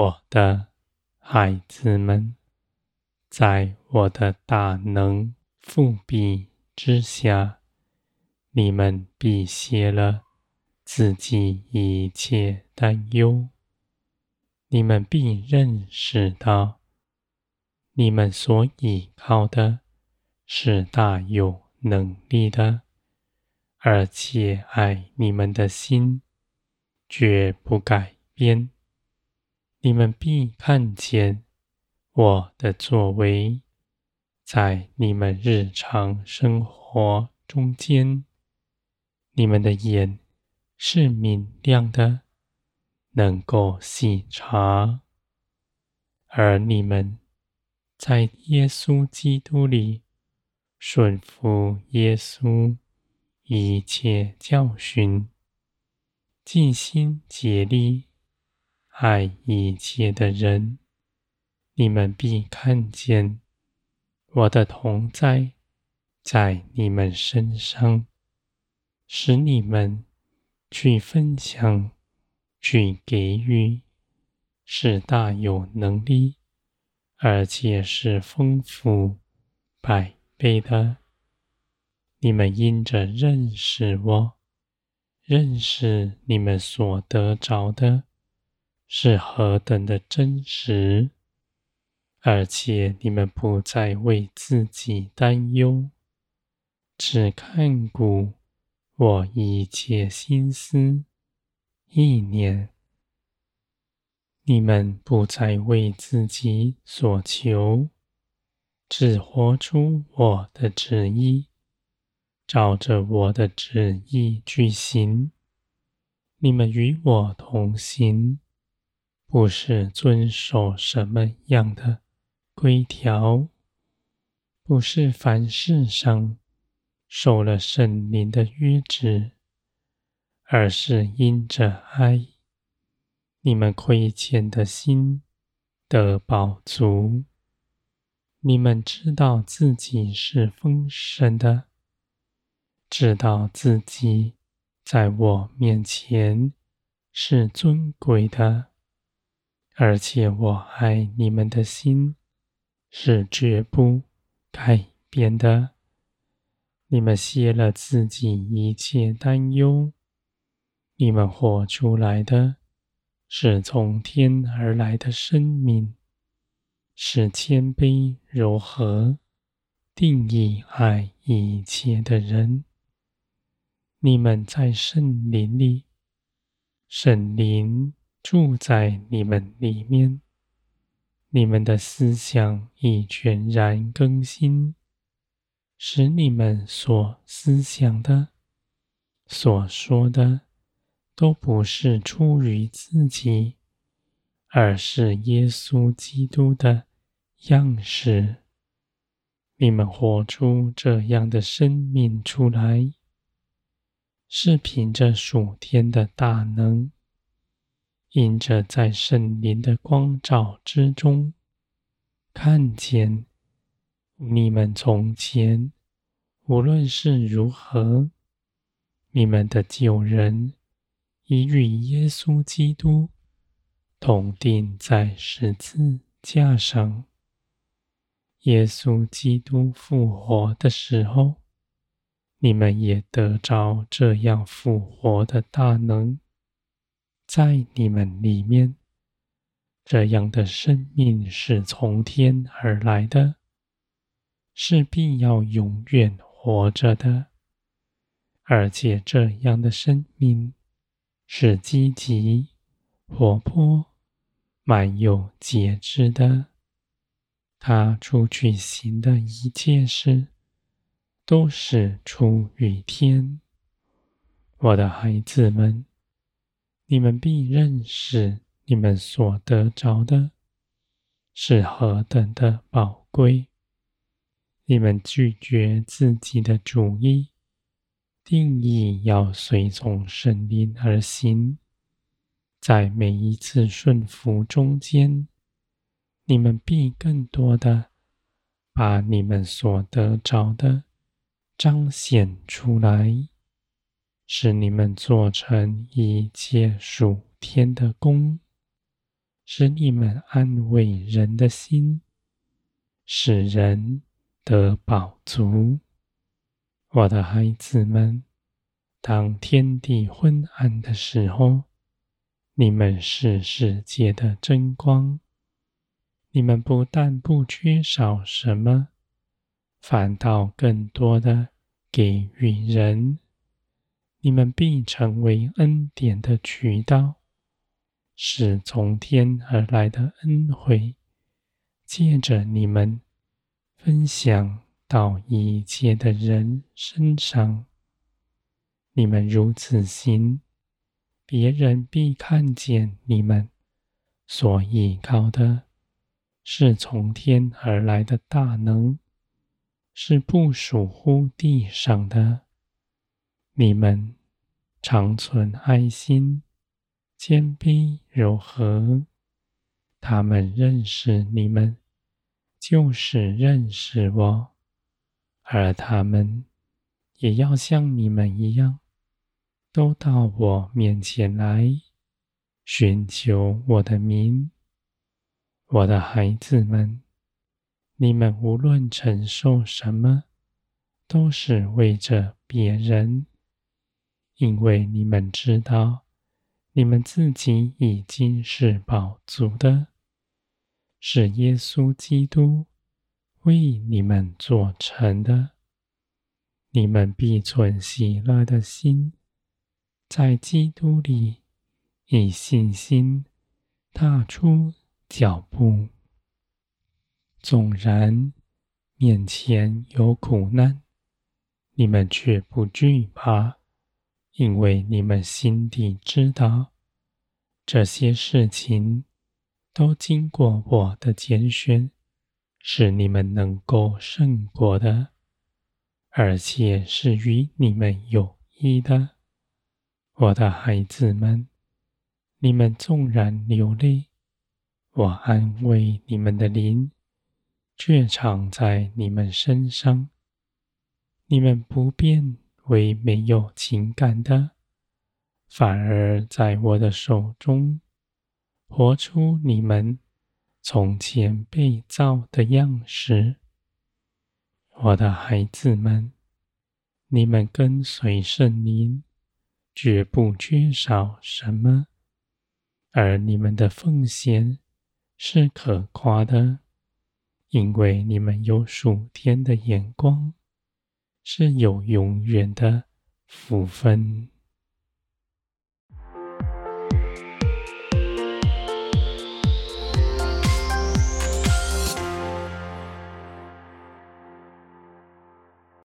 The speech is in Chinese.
我的孩子们，在我的大能覆庇之下，你们必歇了自己一切担忧。你们必认识到，你们所依靠的是大有能力的，而且爱你们的心绝不改变。你们必看见我的作为，在你们日常生活中间，你们的眼是明亮的。能够细察，而你们在耶稣基督里顺服耶稣一切教训，尽心竭力爱一切的人，你们必看见我的同在在你们身上，使你们去分享。去给予是大有能力，而且是丰富百倍的。你们因着认识我，认识你们所得着的是何等的真实，而且你们不再为自己担忧，只看顾我一切心思。意念，你们不再为自己所求，只活出我的旨意，照着我的旨意去行。你们与我同行，不是遵守什么样的规条，不是凡事上受了圣灵的约制。而是因着爱，你们亏欠的心得饱足。你们知道自己是丰盛的，知道自己在我面前是尊贵的，而且我爱你们的心是绝不改变的。你们歇了自己一切担忧。你们活出来的是从天而来的生命，是谦卑柔和、定义爱一切的人。你们在圣灵里，圣灵住在你们里面，你们的思想已全然更新，使你们所思想的、所说的。都不是出于自己，而是耶稣基督的样式。你们活出这样的生命出来，是凭着属天的大能，因着在圣灵的光照之中，看见你们从前无论是如何，你们的旧人。已与耶稣基督同钉在十字架上。耶稣基督复活的时候，你们也得着这样复活的大能，在你们里面。这样的生命是从天而来的，是必要永远活着的，而且这样的生命。是积极、活泼、满有节制的。他出去行的一切事，都是出于天。我的孩子们，你们必认识你们所得着的是何等的宝贵。你们拒绝自己的主意。定义要随从圣灵而行，在每一次顺服中间，你们必更多的把你们所得着的彰显出来，使你们做成一切属天的工，使你们安慰人的心，使人得饱足。我的孩子们，当天地昏暗的时候，你们是世界的真光。你们不但不缺少什么，反倒更多的给予人。你们必成为恩典的渠道，使从天而来的恩惠，借着你们分享到一切的人身上。你们如此行，别人必看见你们所依靠的是从天而来的大能，是不属乎地上的。你们常存爱心、谦卑、柔和，他们认识你们，就是认识我，而他们也要像你们一样，都到我面前来，寻求我的名。我的孩子们，你们无论承受什么，都是为着别人，因为你们知道，你们自己已经是饱足的，是耶稣基督为你们做成的。你们必存喜乐的心，在基督里以信心踏出脚步，纵然面前有苦难，你们却不惧怕，因为你们心底知道，这些事情都经过我的拣选，是你们能够胜过的，而且是与你们有益的，我的孩子们，你们纵然流泪。我安慰你们的灵，却常在你们身上。你们不变为没有情感的，反而在我的手中，活出你们从前被造的样式。我的孩子们，你们跟随圣灵，绝不缺少什么，而你们的奉献。是可夸的，因为你们有属天的眼光，是有永远的福分。